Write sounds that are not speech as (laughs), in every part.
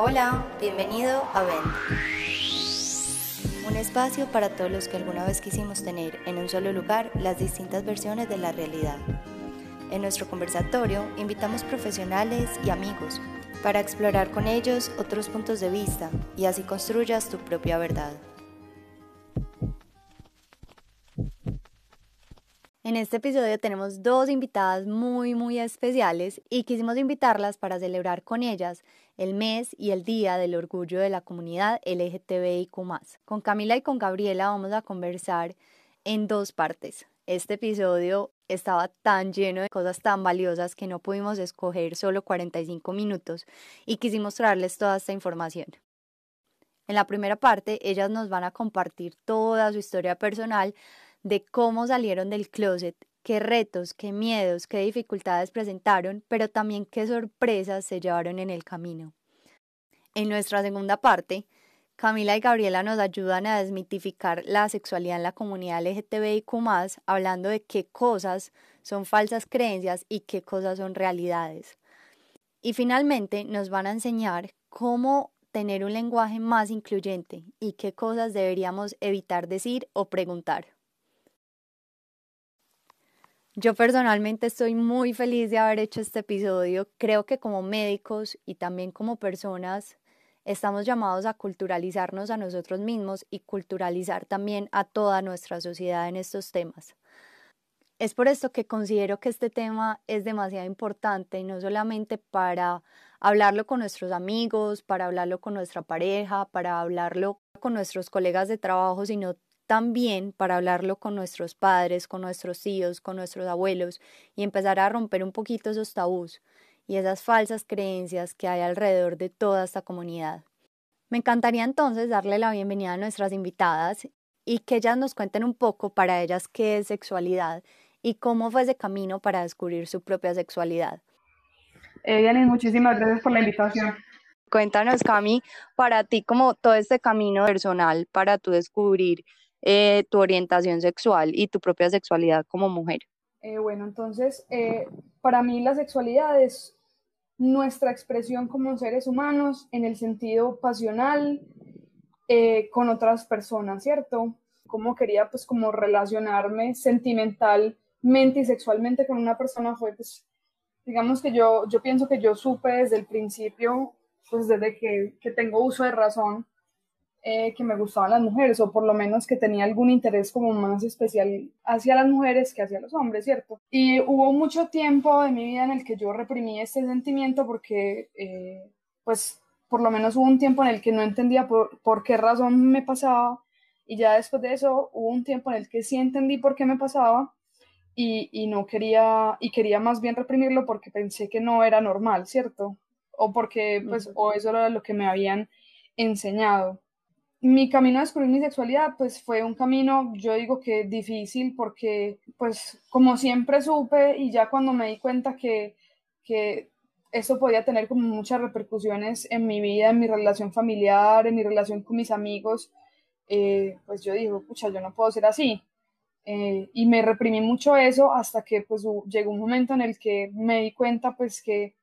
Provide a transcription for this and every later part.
Hola, bienvenido a Vent. Un espacio para todos los que alguna vez quisimos tener en un solo lugar las distintas versiones de la realidad. En nuestro conversatorio invitamos profesionales y amigos para explorar con ellos otros puntos de vista y así construyas tu propia verdad. En este episodio tenemos dos invitadas muy muy especiales y quisimos invitarlas para celebrar con ellas el mes y el día del orgullo de la comunidad LGTBIQ. Con Camila y con Gabriela vamos a conversar en dos partes. Este episodio estaba tan lleno de cosas tan valiosas que no pudimos escoger solo 45 minutos y quisimos traerles toda esta información. En la primera parte, ellas nos van a compartir toda su historia personal de cómo salieron del closet, qué retos, qué miedos, qué dificultades presentaron, pero también qué sorpresas se llevaron en el camino. En nuestra segunda parte, Camila y Gabriela nos ayudan a desmitificar la sexualidad en la comunidad LGTBIQ, hablando de qué cosas son falsas creencias y qué cosas son realidades. Y finalmente nos van a enseñar cómo tener un lenguaje más incluyente y qué cosas deberíamos evitar decir o preguntar. Yo personalmente estoy muy feliz de haber hecho este episodio. Creo que como médicos y también como personas estamos llamados a culturalizarnos a nosotros mismos y culturalizar también a toda nuestra sociedad en estos temas. Es por esto que considero que este tema es demasiado importante y no solamente para hablarlo con nuestros amigos, para hablarlo con nuestra pareja, para hablarlo con nuestros colegas de trabajo, sino también para hablarlo con nuestros padres, con nuestros tíos, con nuestros abuelos y empezar a romper un poquito esos tabús y esas falsas creencias que hay alrededor de toda esta comunidad. Me encantaría entonces darle la bienvenida a nuestras invitadas y que ellas nos cuenten un poco para ellas qué es sexualidad y cómo fue ese camino para descubrir su propia sexualidad. Eh, muchísimas gracias por la invitación. Cuéntanos, Cami, para ti como todo este camino personal para tu descubrir eh, tu orientación sexual y tu propia sexualidad como mujer? Eh, bueno, entonces, eh, para mí la sexualidad es nuestra expresión como seres humanos en el sentido pasional con otras personas, ¿cierto? Como quería, pues, como relacionarme sentimentalmente y sexualmente con una persona fue, pues, digamos que yo, yo pienso que yo supe desde el principio, pues, desde que, que tengo uso de razón, eh, que me gustaban las mujeres, o por lo menos que tenía algún interés como más especial hacia las mujeres que hacia los hombres, ¿cierto? Y hubo mucho tiempo de mi vida en el que yo reprimí este sentimiento porque, eh, pues, por lo menos hubo un tiempo en el que no entendía por, por qué razón me pasaba, y ya después de eso hubo un tiempo en el que sí entendí por qué me pasaba, y, y, no quería, y quería más bien reprimirlo porque pensé que no era normal, ¿cierto? O porque, pues, o eso era lo que me habían enseñado mi camino a descubrir mi sexualidad, pues fue un camino, yo digo que difícil, porque pues como siempre supe y ya cuando me di cuenta que, que eso podía tener como muchas repercusiones en mi vida, en mi relación familiar, en mi relación con mis amigos, eh, pues yo digo, pucha, yo no puedo ser así. Eh, y me reprimí mucho eso hasta que pues llegó un momento en el que me di cuenta pues que,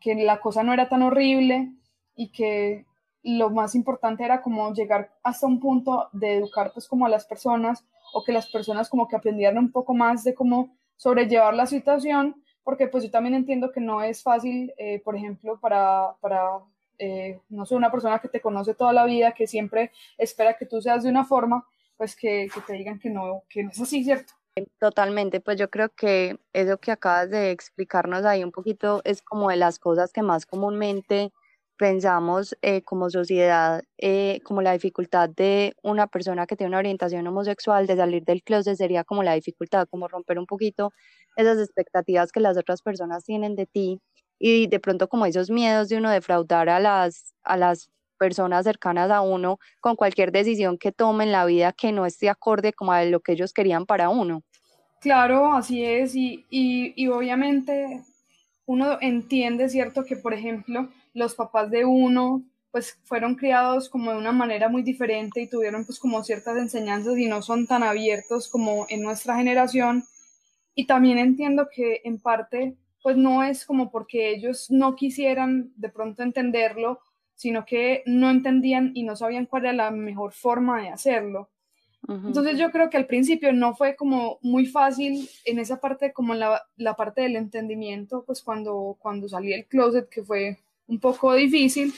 que la cosa no era tan horrible y que lo más importante era como llegar hasta un punto de educar pues como a las personas o que las personas como que aprendieran un poco más de cómo sobrellevar la situación, porque pues yo también entiendo que no es fácil, eh, por ejemplo, para, para eh, no sé, una persona que te conoce toda la vida, que siempre espera que tú seas de una forma, pues que, que te digan que no, que no es así, ¿cierto? Totalmente, pues yo creo que eso que acabas de explicarnos ahí un poquito es como de las cosas que más comúnmente pensamos eh, como sociedad eh, como la dificultad de una persona que tiene una orientación homosexual de salir del closet sería como la dificultad, como romper un poquito esas expectativas que las otras personas tienen de ti y de pronto como esos miedos de uno defraudar a las, a las personas cercanas a uno con cualquier decisión que tome en la vida que no esté acorde como a lo que ellos querían para uno. Claro, así es, y, y, y obviamente uno entiende, ¿cierto? Que, por ejemplo, los papás de uno pues fueron criados como de una manera muy diferente y tuvieron pues como ciertas enseñanzas y no son tan abiertos como en nuestra generación. Y también entiendo que en parte pues no es como porque ellos no quisieran de pronto entenderlo, sino que no entendían y no sabían cuál era la mejor forma de hacerlo. Entonces yo creo que al principio no fue como muy fácil en esa parte, como en la, la, parte del entendimiento, pues cuando, cuando salí del closet, que fue un poco difícil.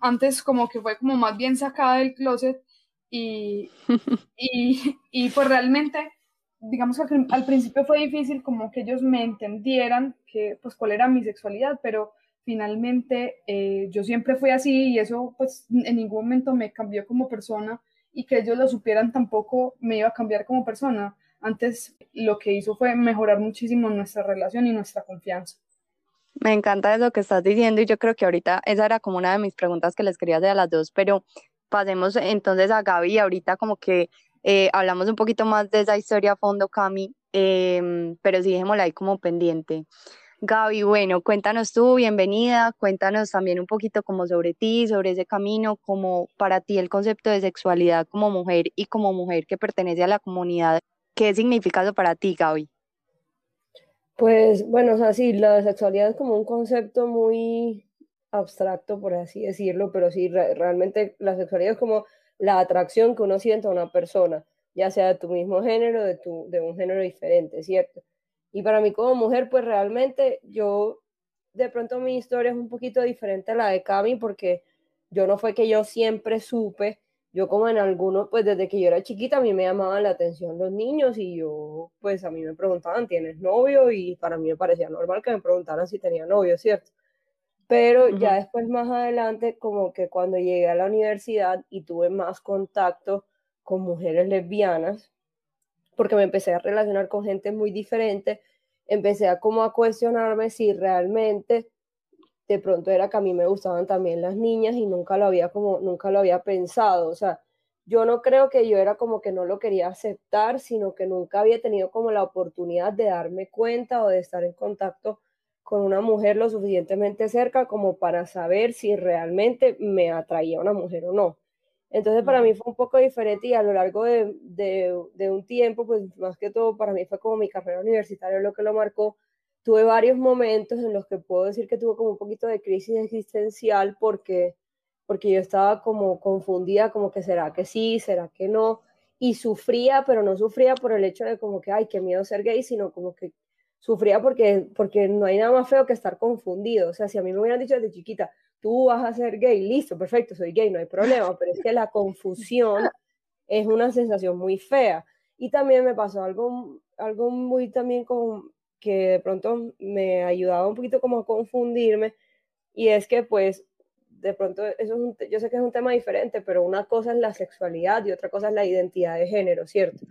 Antes como que fue como más bien sacada del closet y, (laughs) y, y pues realmente, digamos que al, principio fue difícil como que ellos me entendieran que pues cuál era mi sexualidad, pero finalmente eh, yo siempre fui así y eso pues en ningún momento me cambió como persona y que ellos lo supieran tampoco me iba a cambiar como persona. Antes lo que hizo fue mejorar muchísimo nuestra relación y nuestra confianza. Me encanta eso que estás diciendo y yo creo que ahorita esa era como una de mis preguntas que les quería hacer a las dos, pero pasemos entonces a Gaby, ahorita como que eh, hablamos un poquito más de esa historia a fondo, Cami, em, pero sí dejémosla ahí como pendiente. Gaby, bueno, cuéntanos tú, bienvenida, cuéntanos también un poquito como sobre ti, sobre ese camino, como para ti el concepto de sexualidad como mujer y como mujer que pertenece a la comunidad. ¿Qué significa eso para ti, Gaby? Pues bueno, o sea, sí, la sexualidad es como un concepto muy abstracto, por así decirlo, pero sí, realmente la sexualidad es como la atracción que uno siente a una persona, ya sea de tu mismo género, de, tu, de un género diferente, ¿cierto? Y para mí como mujer, pues realmente yo, de pronto mi historia es un poquito diferente a la de Cami, porque yo no fue que yo siempre supe, yo como en algunos, pues desde que yo era chiquita, a mí me llamaban la atención los niños y yo, pues a mí me preguntaban, ¿tienes novio? Y para mí me parecía normal que me preguntaran si tenía novio, ¿cierto? Pero ya después, más adelante, como que cuando llegué a la universidad y tuve más contacto con mujeres lesbianas, porque me empecé a relacionar con gente muy diferente, empecé a como a cuestionarme si realmente de pronto era que a mí me gustaban también las niñas y nunca lo había como nunca lo había pensado, o sea, yo no creo que yo era como que no lo quería aceptar, sino que nunca había tenido como la oportunidad de darme cuenta o de estar en contacto con una mujer lo suficientemente cerca como para saber si realmente me atraía una mujer o no. Entonces para mí fue un poco diferente y a lo largo de, de, un tiempo, pues más que todo para mí fue como mi carrera universitaria lo que lo marcó. Tuve varios momentos en los que puedo decir que tuve como un poquito de crisis existencial porque, porque yo estaba como confundida, como que será que sí, será que no. Y sufría, pero no sufría por el hecho de como que, ay, qué miedo ser gay, sino como que sufría porque, porque no hay nada más feo que estar confundido. O sea, si a mí me hubieran dicho desde chiquita, tú vas a ser gay, listo, perfecto, soy gay, no hay problema, pero es que la confusión es una sensación muy fea. Y también me pasó algo, algo muy también con, que de pronto me ayudaba un poquito como a confundirme, y es que pues de pronto eso yo sé que es un tema diferente, pero una cosa es la sexualidad y otra cosa es la identidad de género, ¿cierto?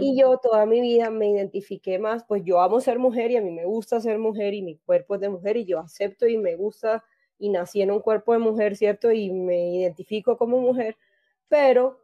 Y yo toda mi vida me identifiqué más, pues yo amo ser mujer y a mí me gusta ser mujer y mi cuerpo es de mujer y yo acepto y me gusta y nací en un cuerpo de mujer, ¿cierto? Y me identifico como mujer, pero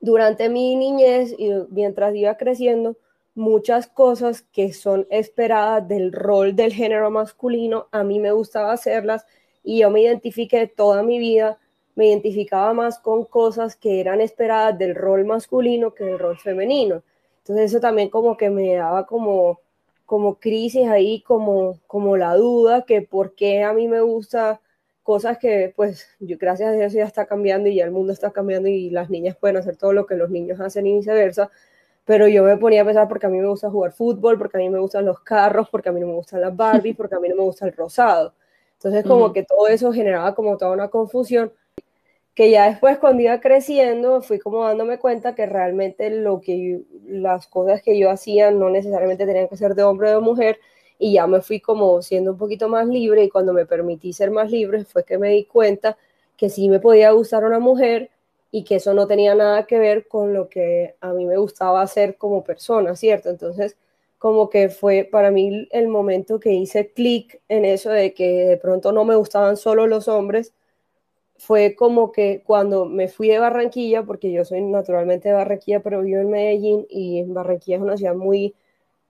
durante mi niñez y mientras iba creciendo, muchas cosas que son esperadas del rol del género masculino, a mí me gustaba hacerlas y yo me identifiqué toda mi vida, me identificaba más con cosas que eran esperadas del rol masculino que del rol femenino. Entonces eso también como que me daba como como crisis ahí, como, como la duda que por qué a mí me gusta cosas que pues yo, gracias a Dios ya está cambiando y ya el mundo está cambiando y las niñas pueden hacer todo lo que los niños hacen y viceversa, pero yo me ponía a pensar porque a mí me gusta jugar fútbol, porque a mí me gustan los carros, porque a mí no me gustan las Barbies, porque a mí no me gusta el rosado. Entonces como que todo eso generaba como toda una confusión que ya después cuando iba creciendo fui como dándome cuenta que realmente lo que las cosas que yo hacía no necesariamente tenían que ser de hombre o de mujer y ya me fui como siendo un poquito más libre y cuando me permití ser más libre fue que me di cuenta que sí me podía gustar una mujer y que eso no tenía nada que ver con lo que a mí me gustaba hacer como persona, ¿cierto? Entonces, como que fue para mí el momento que hice clic en eso de que de pronto no me gustaban solo los hombres, fue como que cuando me fui de Barranquilla, porque yo soy naturalmente de Barranquilla, pero vivo en Medellín y Barranquilla es una ciudad muy,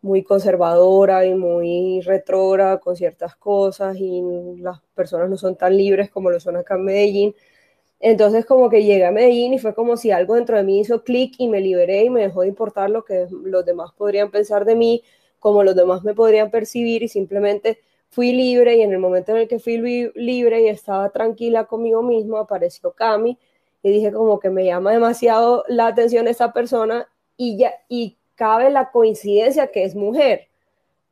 muy conservadora y muy retrógrada con ciertas cosas y las personas no son tan libres como lo son acá en Medellín. Entonces como que llegué a Medellín y fue como si algo dentro de mí hizo clic y me liberé y me dejó de importar lo que los demás podrían pensar de mí, como los demás me podrían percibir y simplemente fui libre y en el momento en el que fui libre y estaba tranquila conmigo mismo, apareció Cami y dije como que me llama demasiado la atención esa persona y ya y cabe la coincidencia que es mujer,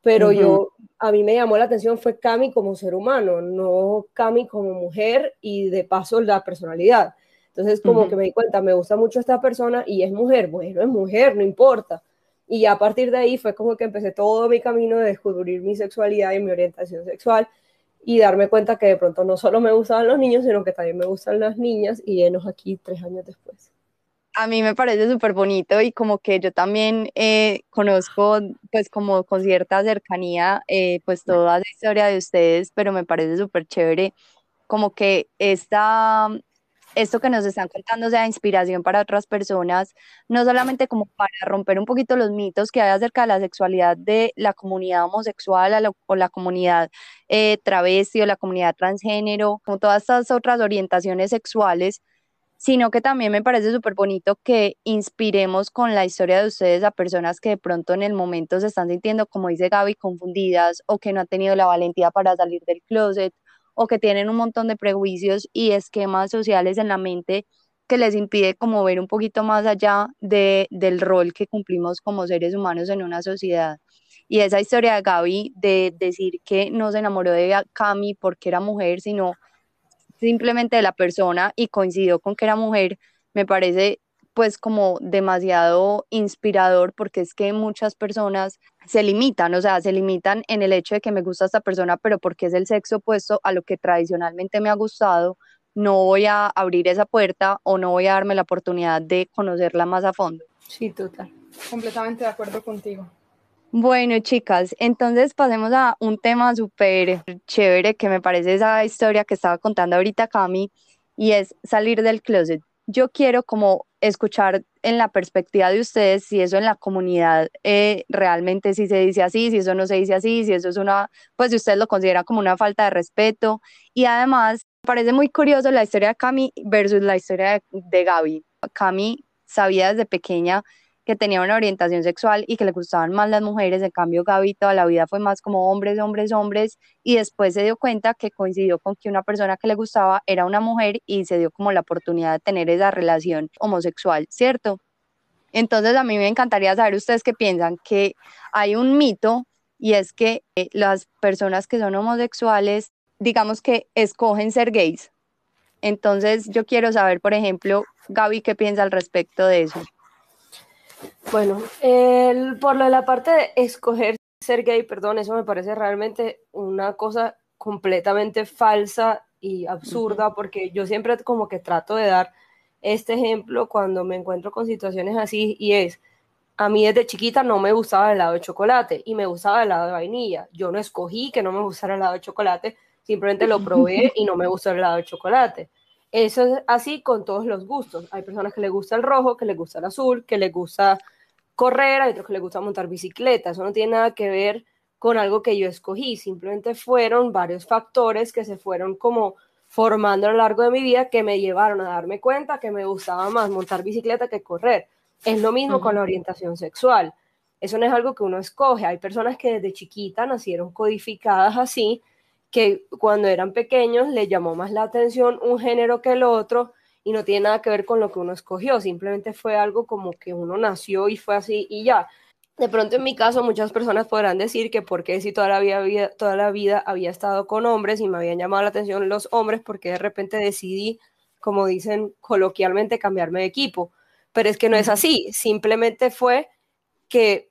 pero yo a mí me llamó la atención fue Cami como ser humano, no Cami como mujer y de paso la personalidad. Entonces como que me di cuenta, me gusta mucho esta persona y es mujer, bueno, es mujer, no importa. Y a partir de ahí fue como que empecé todo mi camino de descubrir mi sexualidad y mi orientación sexual y darme cuenta que de pronto no solo me gustaban los niños, sino que también me gustan las niñas y llenos aquí tres años después. A mí me parece súper bonito y como que yo también eh, conozco pues como con cierta cercanía eh, pues toda la historia de ustedes, pero me parece súper chévere como que esta esto que nos están contando sea inspiración para otras personas, no solamente como para romper un poquito los mitos que hay acerca de la sexualidad de la comunidad homosexual o la comunidad eh, travesti o la comunidad transgénero, como todas estas otras orientaciones sexuales, sino que también me parece súper bonito que inspiremos con la historia de ustedes a personas que de pronto en el momento se están sintiendo, como dice Gaby, confundidas o que no han tenido la valentía para salir del closet o que tienen un montón de prejuicios y esquemas sociales en la mente que les impide como ver un poquito más allá de, del rol que cumplimos como seres humanos en una sociedad. Y esa historia de Gaby de decir que no se enamoró de Cami porque era mujer, sino simplemente de la persona y coincidió con que era mujer, me parece pues como demasiado inspirador porque es que muchas personas se limitan, o sea, se limitan en el hecho de que me gusta esta persona, pero porque es el sexo opuesto a lo que tradicionalmente me ha gustado, no voy a abrir esa puerta o no voy a darme la oportunidad de conocerla más a fondo. Sí, total. Completamente de acuerdo contigo. Bueno, chicas, entonces pasemos a un tema súper chévere que me parece esa historia que estaba contando ahorita Cami y es salir del closet yo quiero como escuchar en la perspectiva de ustedes si eso en la comunidad eh, realmente sí se dice así, si eso no se dice así, si eso es una, pues si ustedes lo consideran como una falta de respeto. Y además, parece muy curioso la historia de Cami versus la historia de, de Gaby. Cami sabía desde pequeña que tenía una orientación sexual y que le gustaban más las mujeres, en cambio Gaby toda la vida fue más como hombres, hombres, hombres, y después se dio cuenta que coincidió con que una persona que le gustaba era una mujer y se dio como la oportunidad de tener esa relación homosexual, ¿cierto? Entonces a mí me encantaría saber ustedes qué piensan, que hay un mito y es que eh, las personas que son homosexuales, digamos que escogen ser gays. Entonces yo quiero saber, por ejemplo, Gaby, ¿qué piensa al respecto de eso? Bueno, el, por lo de la parte de escoger ser gay, perdón, eso me parece realmente una cosa completamente falsa y absurda, porque yo siempre como que trato de dar este ejemplo cuando me encuentro con situaciones así y es, a mí desde chiquita no me gustaba el helado de chocolate y me gustaba el helado de vainilla. Yo no escogí que no me gustara el helado de chocolate, simplemente lo probé (laughs) y no me gustó el helado de chocolate. Eso es así con todos los gustos. Hay personas que les gusta el rojo, que les gusta el azul, que les gusta correr, hay otros que les gusta montar bicicleta. Eso no tiene nada que ver con algo que yo escogí. Simplemente fueron varios factores que se fueron como formando a lo largo de mi vida que me llevaron a darme cuenta que me gustaba más montar bicicleta que correr. Es lo mismo con la orientación sexual. Eso no es algo que uno escoge. Hay personas que desde chiquita nacieron codificadas así que cuando eran pequeños les llamó más la atención un género que el otro y no tiene nada que ver con lo que uno escogió, simplemente fue algo como que uno nació y fue así y ya. De pronto en mi caso muchas personas podrán decir que porque si toda la vida, toda la vida había estado con hombres y me habían llamado la atención los hombres, porque de repente decidí, como dicen coloquialmente, cambiarme de equipo. Pero es que no es así, simplemente fue que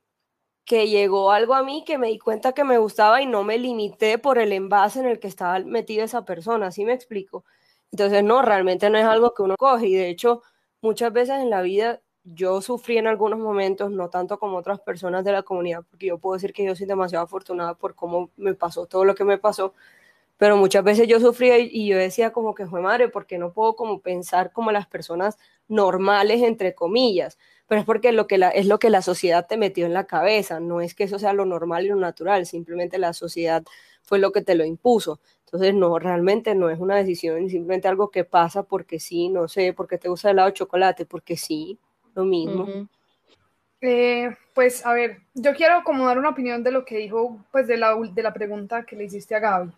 que llegó algo a mí que me di cuenta que me gustaba y no me limité por el envase en el que estaba metida esa persona, ¿sí me explico? Entonces, no, realmente no es algo que uno coge y de hecho muchas veces en la vida yo sufrí en algunos momentos, no tanto como otras personas de la comunidad, porque yo puedo decir que yo soy demasiado afortunada por cómo me pasó todo lo que me pasó, pero muchas veces yo sufría y, yo decía como que fue madre, porque no puedo como pensar como las personas normales, entre comillas, pero es porque lo que es lo que la sociedad te metió en la cabeza, no es que eso sea lo normal y lo natural, simplemente la sociedad fue lo que te lo impuso. Entonces, no, realmente no es una decisión, simplemente algo que pasa porque sí, no sé, porque te gusta el helado de chocolate, porque sí, lo mismo. Eh, pues a ver, yo quiero como dar una opinión de lo que dijo, pues de la, de la pregunta que le hiciste a Gaby.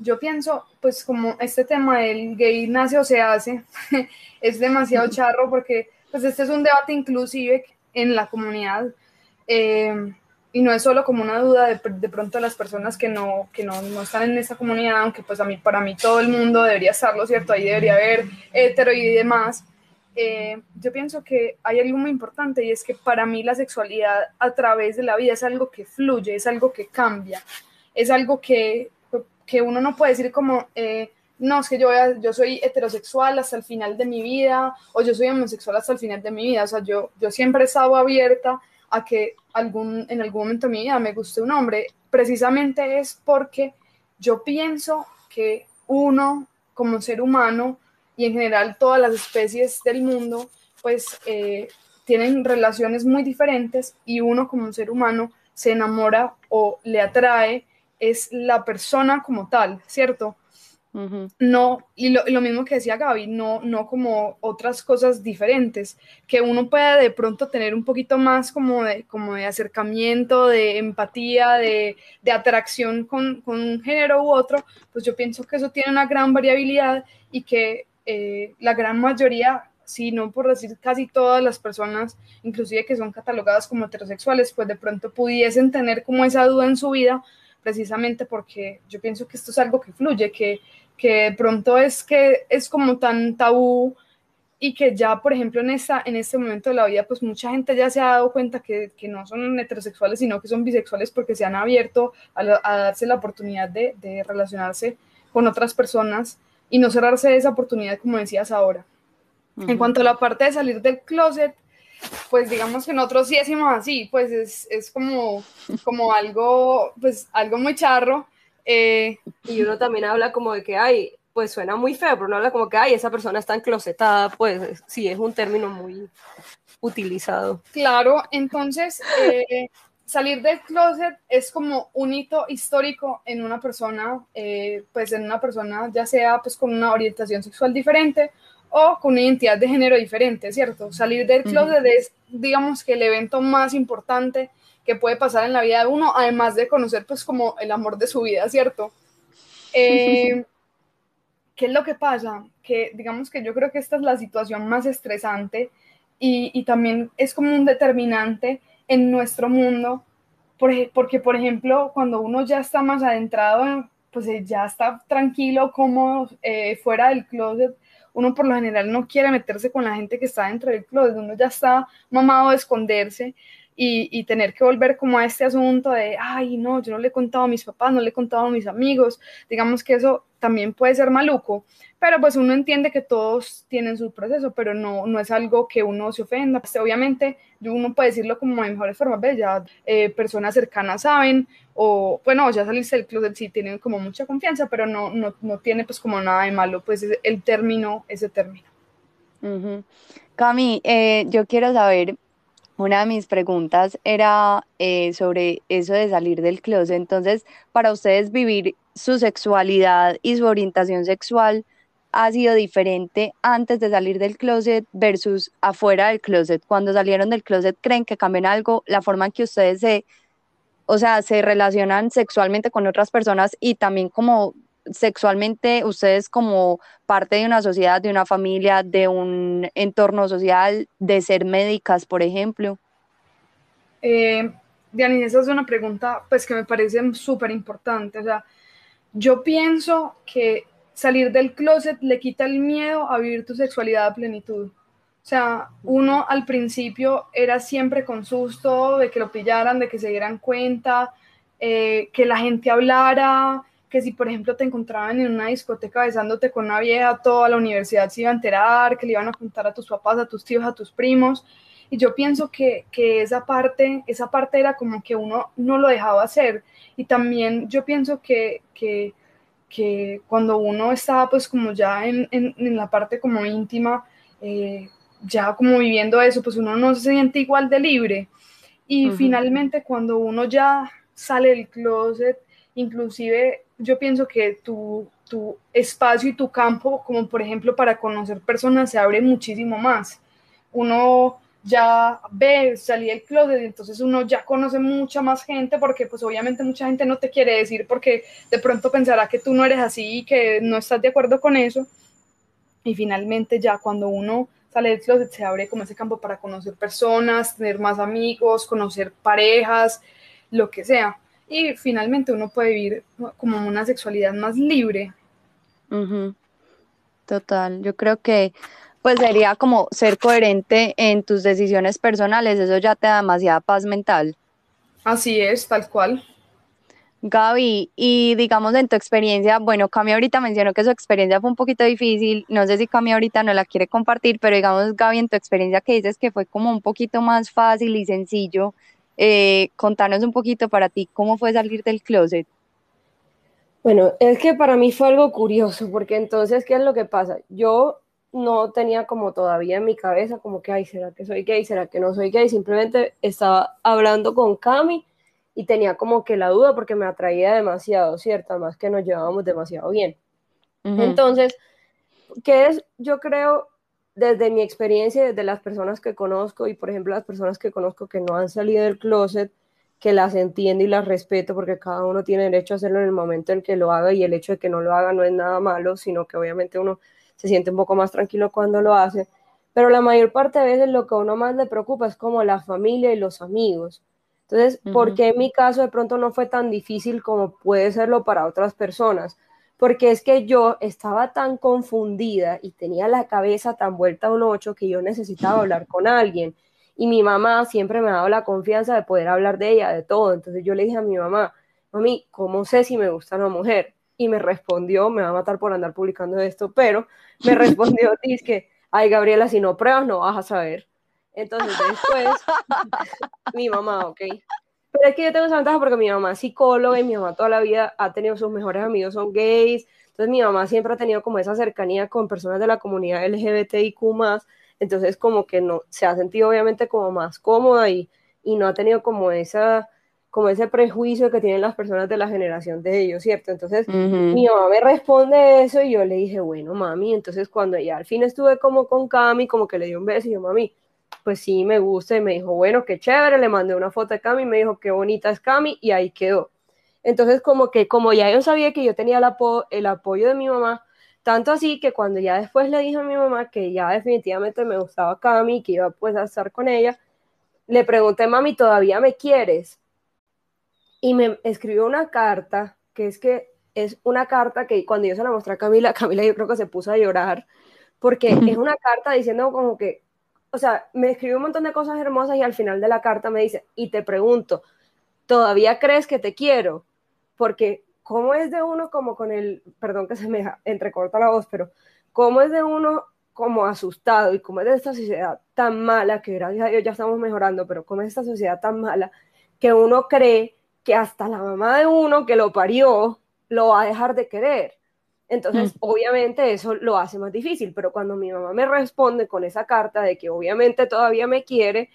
Yo pienso, pues como este tema del gay nace o se hace, (laughs) es demasiado charro porque pues este es un debate inclusive en la comunidad eh, y no es solo como una duda de, de pronto las personas que, no, que no, no, están en esa comunidad, aunque pues a mí, para mí todo el mundo debería estarlo, ¿cierto? Ahí debería haber hetero y demás, eh, yo pienso que hay algo muy importante y es que para mí la sexualidad a través de la vida es algo que fluye, es algo que cambia, es algo que, que uno no puede decir como, eh, no, es que yo, yo soy heterosexual hasta el final de mi vida o yo soy homosexual hasta el final de mi vida, o sea, yo, siempre he estado abierta a que algún, en algún momento de mi vida me guste un hombre, precisamente es porque yo pienso que uno como ser humano y en general todas las especies del mundo, pues eh, tienen relaciones muy diferentes y uno como ser humano se enamora o le atrae es la persona como tal, ¿cierto? No, y lo, mismo que decía Gaby, no, no como otras cosas diferentes, que uno puede de pronto tener un poquito más como de, como de acercamiento, de empatía, de, atracción con, con, un género u otro, pues yo pienso que eso tiene una gran variabilidad y que eh, la gran mayoría, si no por decir casi todas las personas, inclusive que son catalogadas como heterosexuales, pues de pronto pudiesen tener como esa duda en su vida, precisamente porque yo pienso que esto es algo que fluye, que, que de pronto es que es como tan tabú y que ya, por ejemplo, en, esta, en este momento de la vida, pues mucha gente ya se ha dado cuenta que, que no son heterosexuales, sino que son bisexuales porque se han abierto a, darse la oportunidad de, de relacionarse con otras personas y no cerrarse esa oportunidad, como decías ahora. En cuanto a la parte de salir del closet, pues digamos que nosotros sí decimos así, pues es, es como, como algo, pues algo muy charro. Eh, y uno también habla como de que, ay, pues suena muy feo, pero no habla como que, ay, esa persona está enclosetada, pues sí, es un término muy utilizado. Claro, entonces, eh, salir del closet es como un hito histórico en una persona, eh, pues en una persona ya sea pues con una orientación sexual diferente o con una identidad de género diferente, ¿cierto? Salir del closet es, digamos que el evento más importante que puede pasar en la vida de uno, además de conocer pues como el amor de su vida, ¿cierto? Eh, (laughs) ¿Qué es lo que pasa? Que digamos que yo creo que esta es la situación más estresante y, y también es como un determinante en nuestro mundo, porque, por ejemplo, cuando uno ya está más adentrado, pues eh, ya está tranquilo, cómodo, eh, fuera del closet, uno por lo general no quiere meterse con la gente que está dentro del closet, uno ya está mamado de esconderse y, tener que volver como a este asunto de, ay, no, yo no le he contado a mis papás, no le he contado a mis amigos, digamos que eso también puede ser maluco, pero pues uno entiende que todos tienen su proceso, pero no, no es algo que uno se ofenda. Pues, obviamente uno puede decirlo como de mejores formas, ¿ves? ya eh, personas cercanas saben, o bueno, ya salirse del closet sí tienen como mucha confianza, pero no, no, no tiene pues como nada de malo, pues el término, ese término. Cami, eh, yo quiero saber, una de mis preguntas era eh, sobre eso de salir del closet. Entonces, para ustedes vivir su sexualidad y su orientación sexual ha sido diferente antes de salir del closet versus afuera del closet. Cuando salieron del closet, ¿creen que cambian algo la forma en que ustedes se, o sea, se relacionan sexualmente con otras personas y también como sexualmente ustedes como parte de una sociedad, de una familia, de un entorno social, de ser médicas, por ejemplo? Eh, Diana, esa es una pregunta pues que me parece súper importante. O sea, yo pienso que salir del closet le quita el miedo a vivir tu sexualidad a plenitud. O sea, uno al principio era siempre con susto de que lo pillaran, de que se dieran cuenta, eh, que la gente hablara, que si por ejemplo te encontraban en una discoteca besándote con una vieja, toda la universidad se iba a enterar, que le iban a contar a tus papás, a tus tíos, a tus primos. Y yo pienso que, que esa parte, esa parte era como que uno no lo dejaba hacer. Y también yo pienso que, que, que cuando uno estaba pues como ya en, en, en la parte como íntima, eh, ya como viviendo eso, pues uno no se siente igual de libre. Y finalmente cuando uno ya sale del closet, inclusive yo pienso que tu, tu espacio y tu campo, como por ejemplo para conocer personas, se abre muchísimo más. Uno ya ve, salí del closet, entonces uno ya conoce mucha más gente porque pues obviamente mucha gente no te quiere decir porque de pronto pensará que tú no eres así y que no estás de acuerdo con eso. Y finalmente ya cuando uno sale del closet se abre como ese campo para conocer personas, tener más amigos, conocer parejas, lo que sea. Y finalmente uno puede vivir como una sexualidad más libre. Total, yo creo que pues sería como ser coherente en tus decisiones personales, eso ya te da demasiada paz mental. Así es, tal cual. Gaby, y digamos en tu experiencia, bueno, Cami ahorita mencionó que su experiencia fue un poquito difícil, no sé si Cami ahorita no la quiere compartir, pero digamos Gaby, en tu experiencia que dices que fue como un poquito más fácil y sencillo, eh, contanos un poquito para ti cómo fue salir del closet. Bueno, es que para mí fue algo curioso, porque entonces, ¿qué es lo que pasa? Yo no tenía como todavía en mi cabeza como que, ay, ¿será que soy gay? ¿Será que no soy gay? Simplemente estaba hablando con Cami y tenía como que la duda porque me atraía demasiado, ¿cierto? Más que nos llevábamos demasiado bien. Entonces, ¿qué es, yo creo, desde mi experiencia, desde las personas que conozco y, por ejemplo, las personas que conozco que no han salido del closet, que las entiendo y las respeto porque cada uno tiene derecho a hacerlo en el momento en que lo haga y el hecho de que no lo haga no es nada malo, sino que obviamente uno se siente un poco más tranquilo cuando lo hace, pero la mayor parte de veces lo que a uno más le preocupa es como la familia y los amigos. Entonces, ¿por qué en mi caso de pronto no fue tan difícil como puede serlo para otras personas? Porque es que yo estaba tan confundida y tenía la cabeza tan vuelta a un ocho que yo necesitaba (laughs) hablar con alguien. Y mi mamá siempre me ha dado la confianza de poder hablar de ella, de todo. Entonces yo le dije a mi mamá, mami, ¿cómo sé si me gusta una mujer? Y me respondió, me va a matar por andar publicando esto, pero me respondió, dice que, ay Gabriela, si no pruebas no vas a saber. Entonces después, (laughs) mi mamá, ok. Pero es que yo tengo esa ventaja porque mi mamá es psicóloga y mi mamá toda la vida ha tenido sus mejores amigos, son gays. Entonces mi mamá siempre ha tenido como esa cercanía con personas de la comunidad LGBTIQ entonces como que no, se ha sentido obviamente como más cómoda y, y no ha tenido como esa como ese prejuicio que tienen las personas de la generación de ellos, ¿cierto? Entonces, mi mamá me responde eso y yo le dije, bueno, mami, entonces cuando ya al fin estuve como con Cami, como que le di un beso y yo, mami, pues sí, me gusta y me dijo, bueno, qué chévere, le mandé una foto de Cami, me dijo, qué bonita es Cami y ahí quedó. Entonces, como que, como ya yo sabía que yo tenía el, el apoyo de mi mamá, tanto así que cuando ya después le dije a mi mamá que ya definitivamente me gustaba Cami, que iba pues a estar con ella, le pregunté, mami, ¿todavía me quieres? y me escribió una carta, que es que es una carta que cuando yo se la mostré a Camila, (laughs) Camila yo creo que se puso a llorar, porque (laughs) es una carta diciendo como que, o sea, me escribió un montón de cosas hermosas y al final de la carta me dice, y te pregunto, ¿todavía crees que te quiero? Porque, ¿cómo es de uno como con el, perdón que se me (laughs) entrecorta la voz, pero, ¿cómo es de uno como asustado y cómo es de esta sociedad tan mala, que gracias a Dios ya estamos mejorando, pero cómo es esta sociedad tan mala, que uno cree que hasta la mamá de uno que lo parió lo va a dejar de querer. Entonces, mm. obviamente eso lo hace más difícil, pero cuando mi mamá me responde con esa carta de que obviamente todavía me quiere,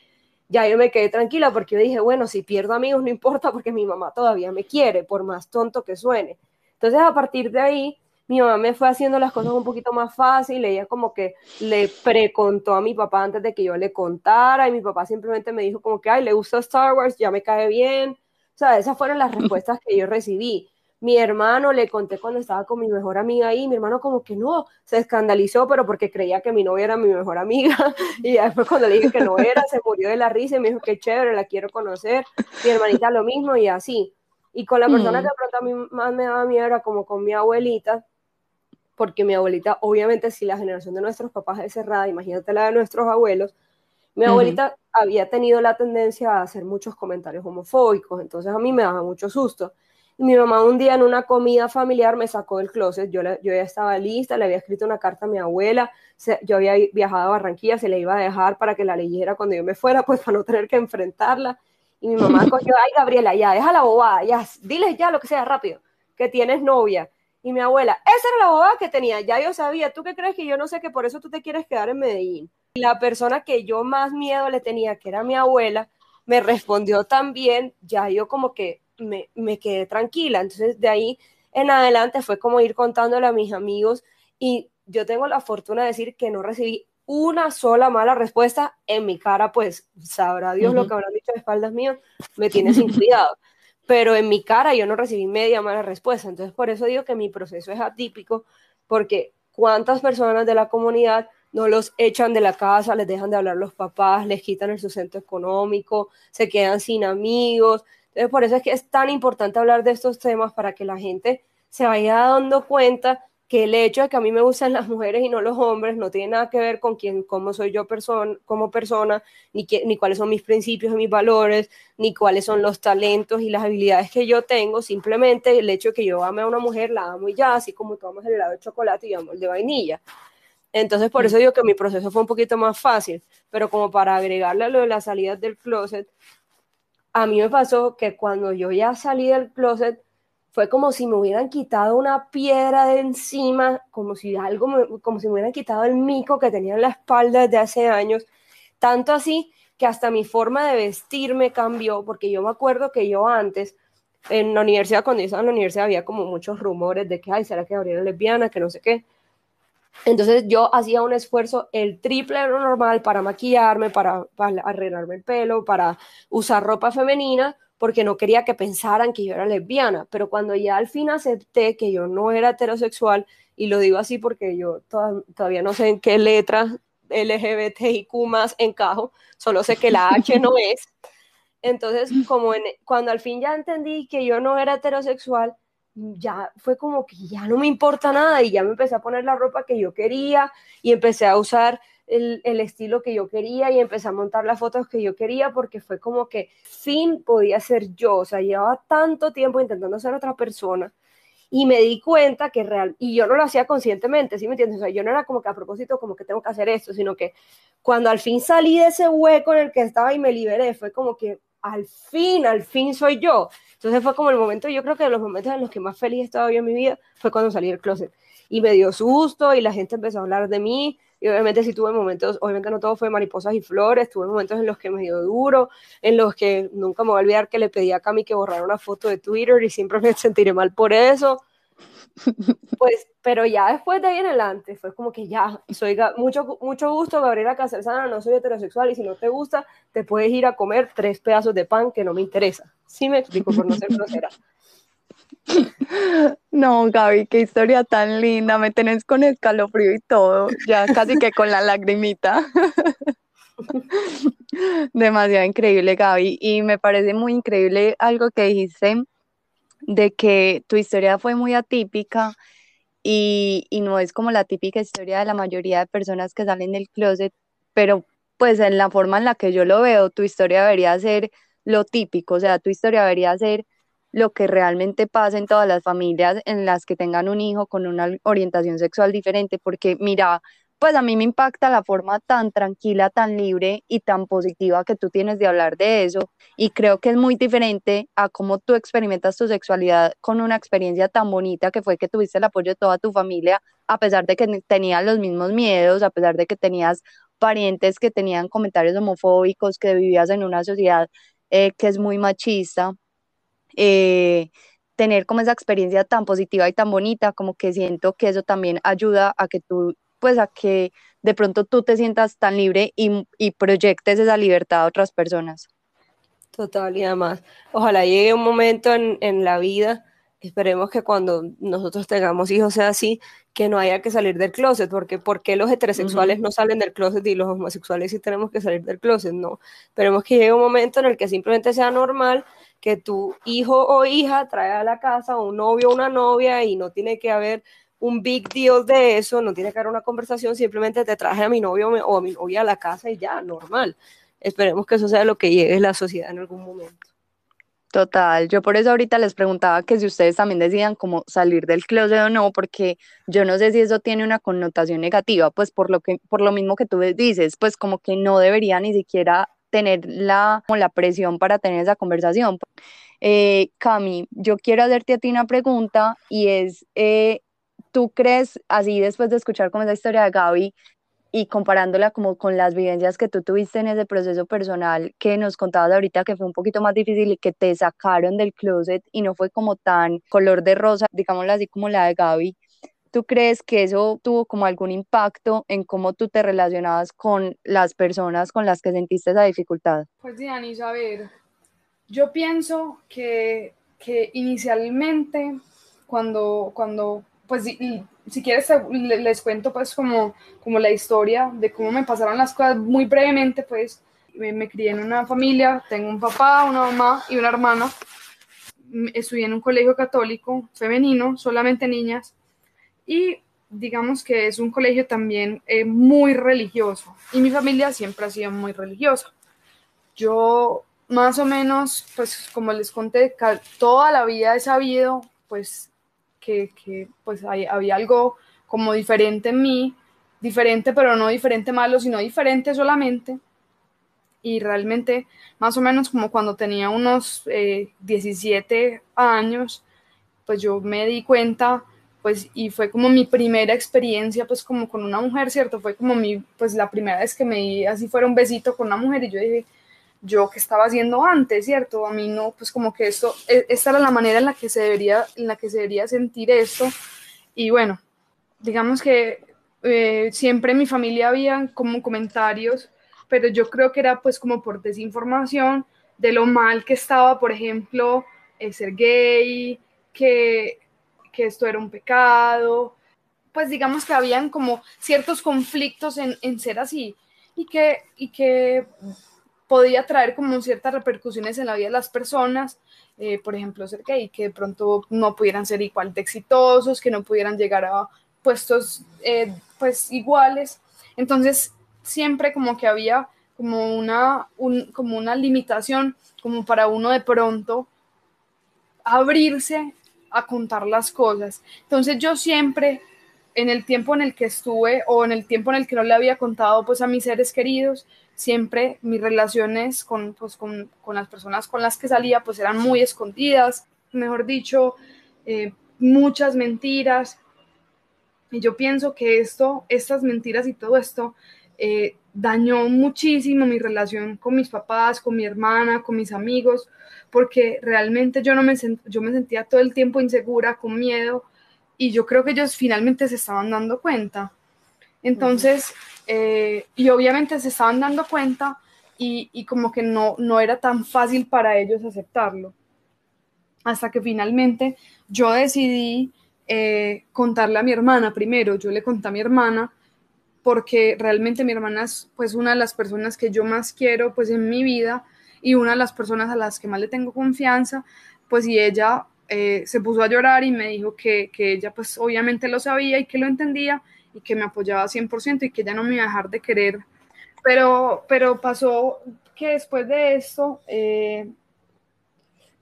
ya yo me quedé tranquila porque yo dije, bueno, si pierdo amigos no importa porque mi mamá todavía me quiere, por más tonto que suene. Entonces, a partir de ahí, mi mamá me fue haciendo las cosas un poquito más fácil, ella como que le precontó a mi papá antes de que yo le contara y mi papá simplemente me dijo como que, ay, le gusta Star Wars, ya me cae bien, o sea, esas fueron las (laughs) respuestas que yo recibí. Mi hermano le conté cuando estaba con mi mejor amiga ahí, mi hermano como que no, se escandalizó, pero porque creía que mi novia era mi mejor amiga. (laughs) Y después cuando le dije que no era, se murió de la risa y me dijo que chévere, la quiero conocer. Mi hermanita lo mismo y así. Y con la persona que de pronto a mí más me daba miedo era como con mi abuelita, porque mi abuelita, obviamente, si la generación de nuestros papás es cerrada, imagínate la de nuestros abuelos, mi abuelita había tenido la tendencia a hacer muchos comentarios homofóbicos, entonces a mí me daba mucho susto. Y mi mamá un día en una comida familiar me sacó del closet, yo, yo ya estaba lista, le había escrito una carta a mi abuela, yo había viajado a Barranquilla, se le iba a dejar para que la leyera cuando yo me fuera, (laughs) pues para no tener que enfrentarla. Y mi mamá cogió, ay Gabriela, ya, deja la bobada, ya, dile ya lo que sea rápido, que tienes novia. Y mi abuela, esa era la bobada que tenía, ya yo sabía, ¿tú qué crees que yo no sé que por eso tú te quieres quedar en Medellín? la persona que yo más miedo le tenía, que era mi abuela, me respondió también, ya yo como que me, me quedé tranquila. Entonces de ahí en adelante fue como ir contándole a mis amigos y yo tengo la fortuna de decir que no recibí una sola mala respuesta en mi cara, pues sabrá Dios lo que habrán dicho de espaldas mías, me tiene sin (laughs) cuidado. Pero en mi cara yo no recibí media mala respuesta. Entonces, por eso digo que mi proceso es atípico, porque cuántas personas de la comunidad no los echan de la casa, les dejan de hablar los papás, les quitan el sustento económico, se quedan sin amigos. Entonces, por eso es que es tan importante hablar de estos temas para que la gente se vaya dando cuenta que el hecho de que a mí me gustan las mujeres y no los hombres no tiene nada que ver con quién, cómo soy yo persona, como persona, ni, ni cuáles son mis principios y mis valores, ni cuáles son los talentos y las habilidades que yo tengo, simplemente el hecho de que yo ame a una mujer, la amo y ya, así como tú amas el helado de chocolate y yo amo de vainilla. Entonces, por eso digo que mi proceso fue un poquito más fácil, pero como para agregarle a lo de las salidas del closet, a mí me pasó que cuando yo ya salí del closet, fue como si me hubieran quitado una piedra de encima, como si algo, como si me hubieran quitado el mico que tenía en la espalda desde hace años, tanto así que hasta mi forma de vestirme cambió, porque yo me acuerdo que yo antes, en la universidad, cuando yo estaba en la universidad, había como muchos rumores de que, ay, ¿será que Gabriela lesbiana? Que no sé qué. Entonces yo hacía un esfuerzo el triple de lo normal para maquillarme, para, para arreglarme el pelo, para usar ropa femenina, porque no quería que pensaran que yo era lesbiana, pero cuando ya al fin acepté que yo no era heterosexual, y lo digo así porque yo todavía no sé en qué letra LGBTIQ más encajo, solo sé que la H no (laughs) es. Entonces, como cuando al fin ya entendí que yo no era heterosexual, ya fue como que ya no me importa nada y ya me empecé a poner la ropa que yo quería y empecé a usar el, estilo que yo quería y empecé a montar las fotos que yo quería porque fue como que fin podía ser yo, o sea, llevaba tanto tiempo intentando ser otra persona y me di cuenta que real, y yo no lo hacía conscientemente, ¿sí me entiendes? O sea, yo no era como que a propósito, como que tengo que hacer esto, sino que cuando al fin salí de ese hueco en el que estaba y me liberé, fue como que al fin, al fin soy yo. Entonces fue como el momento, yo creo que de los momentos en los que más feliz he estado yo en mi vida fue cuando salí del closet. Y me dio susto y la gente empezó a hablar de mí, y obviamente sí tuve momentos, obviamente no todo fue mariposas y flores, tuve momentos en los que me dio duro, en los que nunca me voy a olvidar que le pedí a Cami que borrara una foto de Twitter y siempre (laughs) me sentiré mal por eso. (laughs) Pues, pero ya después de ahí en adelante fue como que ya, soy mucho, mucho gusto, Gabriela Casalzana, no soy heterosexual y si no te gusta, te puedes ir a comer tres pedazos de pan que no me interesa. Sí me explico por no ser grosera. (laughs) No, Gaby, qué historia tan linda, me tenés con el calofrío y todo, ya casi que con la lagrimita. (laughs) Demasiado increíble, Gaby, y me parece muy increíble algo que dijiste de que tu historia fue muy atípica y, y no es como la típica historia de la mayoría de personas que salen del closet, pero pues en la forma en la que yo lo veo, tu historia debería ser lo típico, o sea, tu historia debería ser lo que realmente pasa en todas las familias en las que tengan un hijo con una orientación sexual diferente, porque mira, pues a mí me impacta la forma tan tranquila, tan libre y tan positiva que tú tienes de hablar de eso. Y creo que es muy diferente a cómo tú experimentas tu sexualidad con una experiencia tan bonita que fue que tuviste el apoyo de toda tu familia, a pesar de que tenías los mismos miedos, a pesar de que tenías parientes que tenían comentarios homofóbicos, que vivías en una sociedad eh, que es muy machista. Eh, tener como esa experiencia tan positiva y tan bonita, como que siento que eso también ayuda a que tú, pues a que de pronto tú te sientas tan libre y, y proyectes esa libertad a otras personas. Total, y además, ojalá llegue un momento en, en la vida, esperemos que cuando nosotros tengamos hijos sea así, que no haya que salir del closet, porque ¿por qué los heterosexuales no salen del closet y los homosexuales sí tenemos que salir del closet? No, esperemos que llegue un momento en el que simplemente sea normal que tu hijo o hija trae a la casa un novio o una novia y no tiene que haber un big deal de eso, no tiene que haber una conversación, simplemente te traje a mi novio o a mi novia a la casa y ya, normal. Esperemos que eso sea lo que llegue la sociedad en algún momento. Total, yo por eso ahorita les preguntaba que si ustedes también decían cómo salir del closet o no, porque yo no sé si eso tiene una connotación negativa, pues por lo que, por lo mismo que tú dices, pues como que no debería ni siquiera tener la, la presión para tener esa conversación. Eh, Cami, yo quiero hacerte a ti una pregunta y es, eh, ¿tú crees, así después de escuchar como esa historia de Gaby y comparándola como con las vivencias que tú tuviste en ese proceso personal que nos contabas ahorita que fue un poquito más difícil y que te sacaron del closet y no fue como tan color de rosa, digámoslo así como la de Gaby, ¿tú crees que eso tuvo como algún impacto en cómo tú te relacionabas con las personas con las que sentiste esa dificultad? Pues Dianis, a ver, yo pienso que, que inicialmente cuando, cuando pues si, quieres les cuento pues como, como la historia de cómo me pasaron las cosas muy brevemente, pues. Me, crié en una familia, tengo un papá, una mamá y una hermana, estudié en un colegio católico femenino, solamente niñas, y digamos que es un colegio también eh, muy religioso, y mi familia siempre ha sido muy religiosa. Yo más o menos, pues como les conté, toda la vida he sabido, pues que, que pues había algo como diferente en mí, diferente pero no diferente malo, sino diferente solamente. Y realmente, más o menos como cuando tenía unos 17 eh, años, pues yo me di cuenta, pues, y fue como mi primera experiencia, pues, como con una mujer, ¿cierto? Fue como mi, pues, la primera vez que me di así fuera un besito con una mujer y yo dije, yo que estaba haciendo antes, ¿cierto? A mí no, pues como que esto, e, esta era la manera en la que se debería, en la que se debería sentir esto. Y bueno, digamos que eh, siempre en mi familia había como comentarios, pero yo creo que era pues como por desinformación de lo mal que estaba, por ejemplo, el ser gay, que, que esto era un pecado, pues digamos que habían como ciertos conflictos en, en ser así y que, y que podía traer como ciertas repercusiones en la vida de las personas, eh, por ejemplo, ser gay, que de pronto no pudieran ser igual de exitosos, que no pudieran llegar a puestos eh, pues iguales. Entonces, siempre como que había como una, como una limitación como para uno de pronto abrirse a contar las cosas. Entonces yo siempre, en el tiempo en el que estuve o en el tiempo en el que no le había contado pues a mis seres queridos, siempre mis relaciones con, pues, con, con, las personas con las que salía pues eran muy escondidas, mejor dicho, eh, muchas mentiras. Y yo pienso que esto, estas mentiras y todo esto eh, dañó muchísimo mi relación con mis papás, con mi hermana, con mis amigos, porque realmente yo, no me, yo me sentía todo el tiempo insegura, con miedo, y yo creo que ellos finalmente se estaban dando cuenta. Entonces, eh, y obviamente se estaban dando cuenta y, como que no, no era tan fácil para ellos aceptarlo. Hasta que finalmente yo decidí eh, contarle a mi hermana primero. Yo le conté a mi hermana porque realmente mi hermana es pues una de las personas que yo más quiero pues en mi vida y una de las personas a las que más le tengo confianza, pues y ella eh, se puso a llorar y me dijo que, que, ella pues obviamente lo sabía y que lo entendía y que me apoyaba 100% y que ya no me iba a dejar de querer. Pero, pero pasó que después de esto, eh,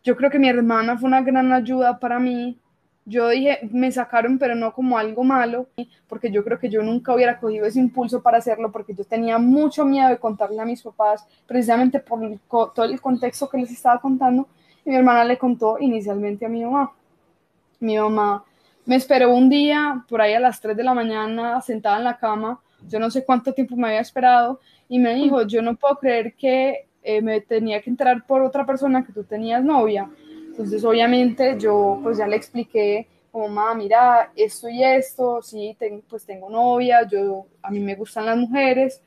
yo creo que mi hermana fue una gran ayuda para mí. Yo dije, me sacaron, pero no como algo malo, porque yo creo que yo nunca hubiera cogido ese impulso para hacerlo, porque yo tenía mucho miedo de contarle a mis papás, precisamente por todo el contexto que les estaba contando. Y mi hermana le contó inicialmente a mi mamá. Mi mamá me esperó un día, por ahí a las 3 de la mañana, sentada en la cama, yo no sé cuánto tiempo me había esperado, y me dijo, yo no puedo creer que eh, me tenía que entrar por otra persona que tú tenías novia. Entonces, obviamente, yo pues ya le expliqué, como, mamá, mira, esto y esto, sí, pues tengo novia, yo, a mí me gustan las mujeres,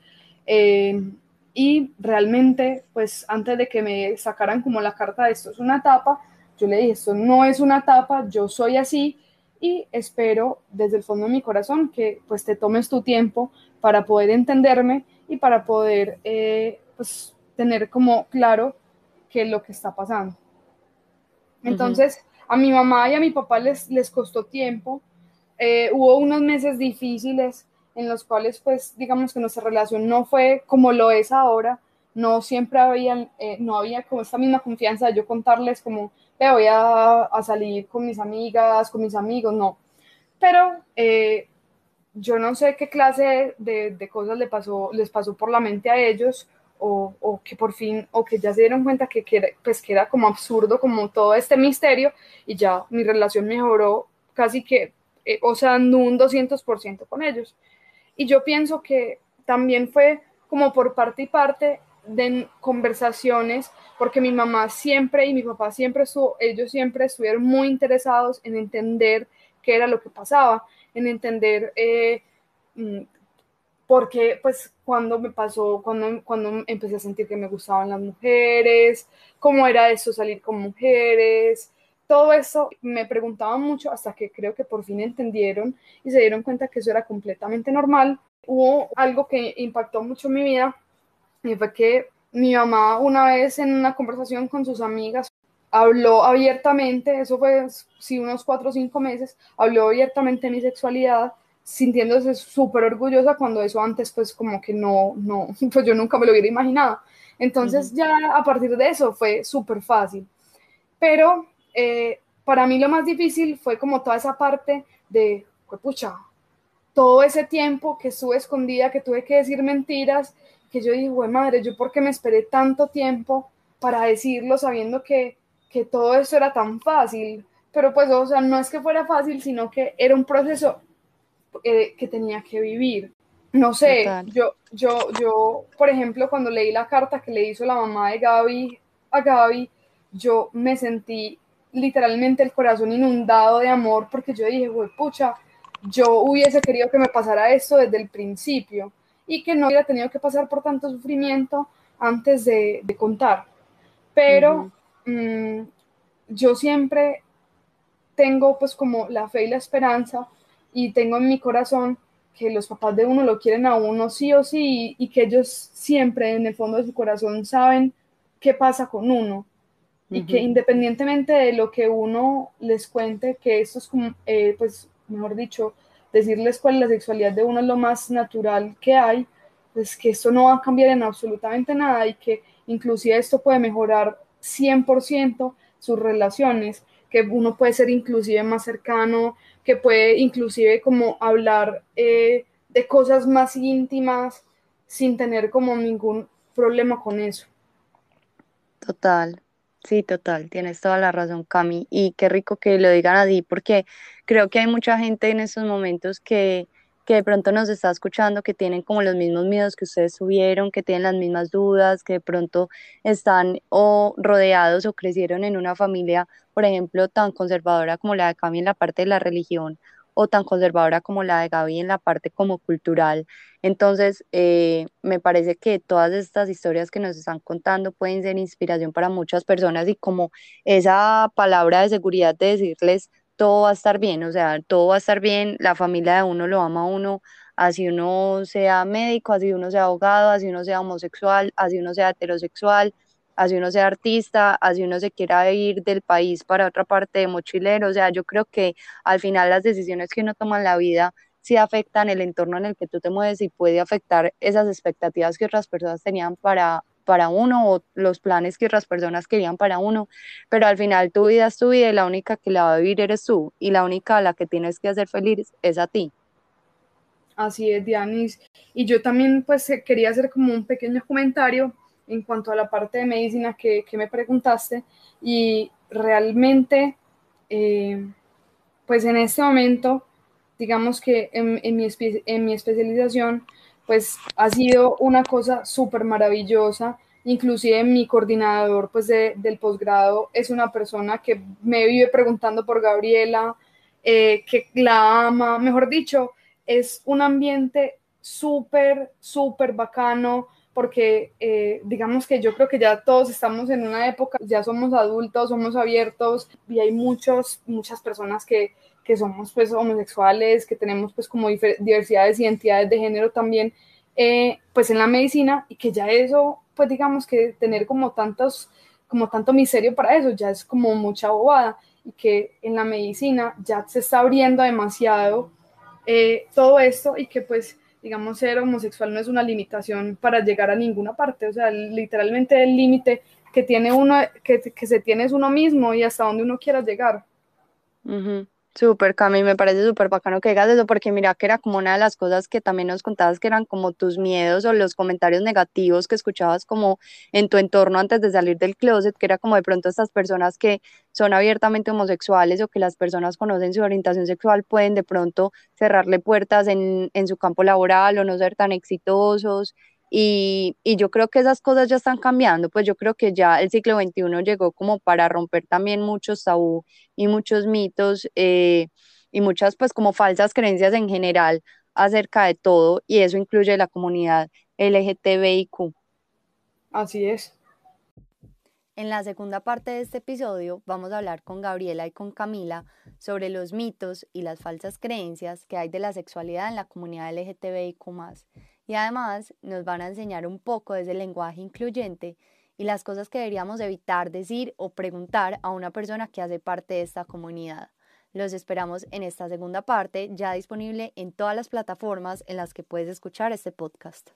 eh, y realmente, pues antes de que me sacaran como la carta de esto es una tapa, yo le dije, esto no es una tapa, yo soy así, y espero desde el fondo de mi corazón que pues te tomes tu tiempo para poder entenderme y para poder eh, pues tener como claro qué es lo que está pasando. Entonces, a mi mamá y a mi papá les, les costó tiempo. Eh, hubo unos meses difíciles en los cuales, pues, digamos que nuestra relación no fue como lo es ahora. No siempre había, eh, no había como esta misma confianza de yo contarles como, voy a, salir con mis amigas, con mis amigos, no. Pero eh, yo no sé qué clase de, cosas le pasó, les pasó por la mente a ellos o, que por fin, o que ya se dieron cuenta que, que, pues, que era como absurdo como todo este misterio y ya mi relación mejoró casi que, eh, o sea, en un 200% con ellos. Y yo pienso que también fue como por parte y parte de conversaciones, porque mi mamá siempre y mi papá siempre, ellos siempre estuvieron muy interesados en entender qué era lo que pasaba. en entender eh, mm, porque pues cuando me pasó, cuando, cuando empecé a sentir que me gustaban las mujeres, cómo era eso salir con mujeres, todo eso me preguntaban mucho hasta que creo que por fin entendieron y se dieron cuenta que eso era completamente normal. Hubo algo que impactó mucho mi vida y fue que mi mamá una vez en una conversación con sus amigas habló abiertamente, eso fue sí unos cuatro o cinco meses, habló abiertamente de mi sexualidad sintiéndose súper orgullosa cuando eso antes pues como que no, no, (laughs) pues yo nunca me lo hubiera imaginado. Entonces ya a partir de eso fue súper fácil. Pero eh, para mí lo más difícil fue como toda esa parte de, pucha, todo ese tiempo que estuve escondida, que tuve que decir mentiras, que yo dije, güey madre, yo por qué me esperé tanto tiempo para decirlo sabiendo que, que todo eso era tan fácil. Pero pues, o sea, no es que fuera fácil, sino que era un proceso eh, que tenía que vivir. No sé, yo, yo, yo, por ejemplo, cuando leí la carta que le hizo la mamá de Gaby a Gaby, yo me sentí literalmente el corazón inundado de amor porque yo dije, güey, pucha, yo hubiese querido que me pasara esto desde el principio y que no hubiera tenido que pasar por tanto sufrimiento antes de, contar. Pero mm, yo siempre tengo pues como la fe y la esperanza y tengo en mi corazón que los papás de uno lo quieren a uno sí o sí y, que ellos siempre en el fondo de su corazón saben qué pasa con uno y que independientemente de lo que uno les cuente, que esto es como, eh, pues, mejor dicho, decirles cuál es la sexualidad de uno es lo más natural que hay, pues que esto no va a cambiar en absolutamente nada y que inclusive esto puede mejorar 100% sus relaciones, que uno puede ser inclusive más cercano, que puede inclusive como hablar eh, de cosas más íntimas sin tener como ningún problema con eso. Total, sí, total, tienes toda la razón, Cami, y qué rico que lo digan a ti, porque creo que hay mucha gente en estos momentos que, que de pronto nos está escuchando, que tienen como los mismos miedos que ustedes tuvieron, que tienen las mismas dudas, que de pronto están o rodeados o crecieron en una familia por ejemplo, tan conservadora como la de Cami en la parte de la religión o tan conservadora como la de Gaby en la parte como cultural. Entonces, eh, me parece que todas estas historias que nos están contando pueden ser inspiración para muchas personas y como esa palabra de seguridad de decirles todo va a estar bien, o sea, todo va a estar bien, la familia de uno lo ama a uno, así uno sea médico, así uno sea abogado, así uno sea homosexual, así uno sea heterosexual, así uno sea artista, así uno se quiera ir del país para otra parte de mochilero, o sea, yo creo que al final las decisiones que uno toma en la vida sí afectan el entorno en el que tú te mueves y puede afectar esas expectativas que otras personas tenían para, para uno o los planes que otras personas querían para uno, pero al final tu vida es tu vida y la única que la va a vivir eres tú y la única a la que tienes que hacer feliz es a ti. Así es, Dianis. Y yo también pues quería hacer como un pequeño comentario en cuanto a la parte de medicina que, me preguntaste y realmente, eh, pues en este momento, digamos que en, mi, en mi especialización, pues ha sido una cosa súper maravillosa. Inclusive mi coordinador pues del posgrado es una persona que me vive preguntando por Gabriela, eh, que la ama, mejor dicho, es un ambiente súper, súper bacano, porque eh, digamos que yo creo que ya todos estamos en una época, ya somos adultos, somos abiertos y hay muchos, muchas personas que, que somos pues homosexuales, que tenemos pues como diversidades y identidades de género también, eh, pues en la medicina y que ya eso, pues digamos que tener como tantos, como tanto misterio para eso, ya es como mucha bobada y que en la medicina ya se está abriendo demasiado eh, todo esto y que pues digamos, ser homosexual no es una limitación para llegar a ninguna parte, o sea, literalmente el límite que tiene uno, que, que, se tiene es uno mismo y hasta donde uno quiera llegar. Súper, Cami, me parece súper bacano que digas eso, porque mira que era como una de las cosas que también nos contabas que eran como tus miedos o los comentarios negativos que escuchabas como en tu entorno antes de salir del closet, que era como de pronto estas personas que son abiertamente homosexuales o que las personas conocen su orientación sexual pueden de pronto cerrarle puertas en, en su campo laboral o no ser tan exitosos y, y, yo creo que esas cosas ya están cambiando, pues yo creo que ya el siglo XXI llegó como para romper también muchos tabú y muchos mitos. Eh, y muchas pues como falsas creencias en general acerca de todo y eso incluye la comunidad LGTBIQ. Así es. En la segunda parte de este episodio vamos a hablar con Gabriela y con Camila sobre los mitos y las falsas creencias que hay de la sexualidad en la comunidad LGTBIQ y además nos van a enseñar un poco desde el lenguaje incluyente y las cosas que deberíamos evitar decir o preguntar a una persona que hace parte de esta comunidad. Los esperamos en esta segunda parte, ya disponible en todas las plataformas en las que puedes escuchar este podcast.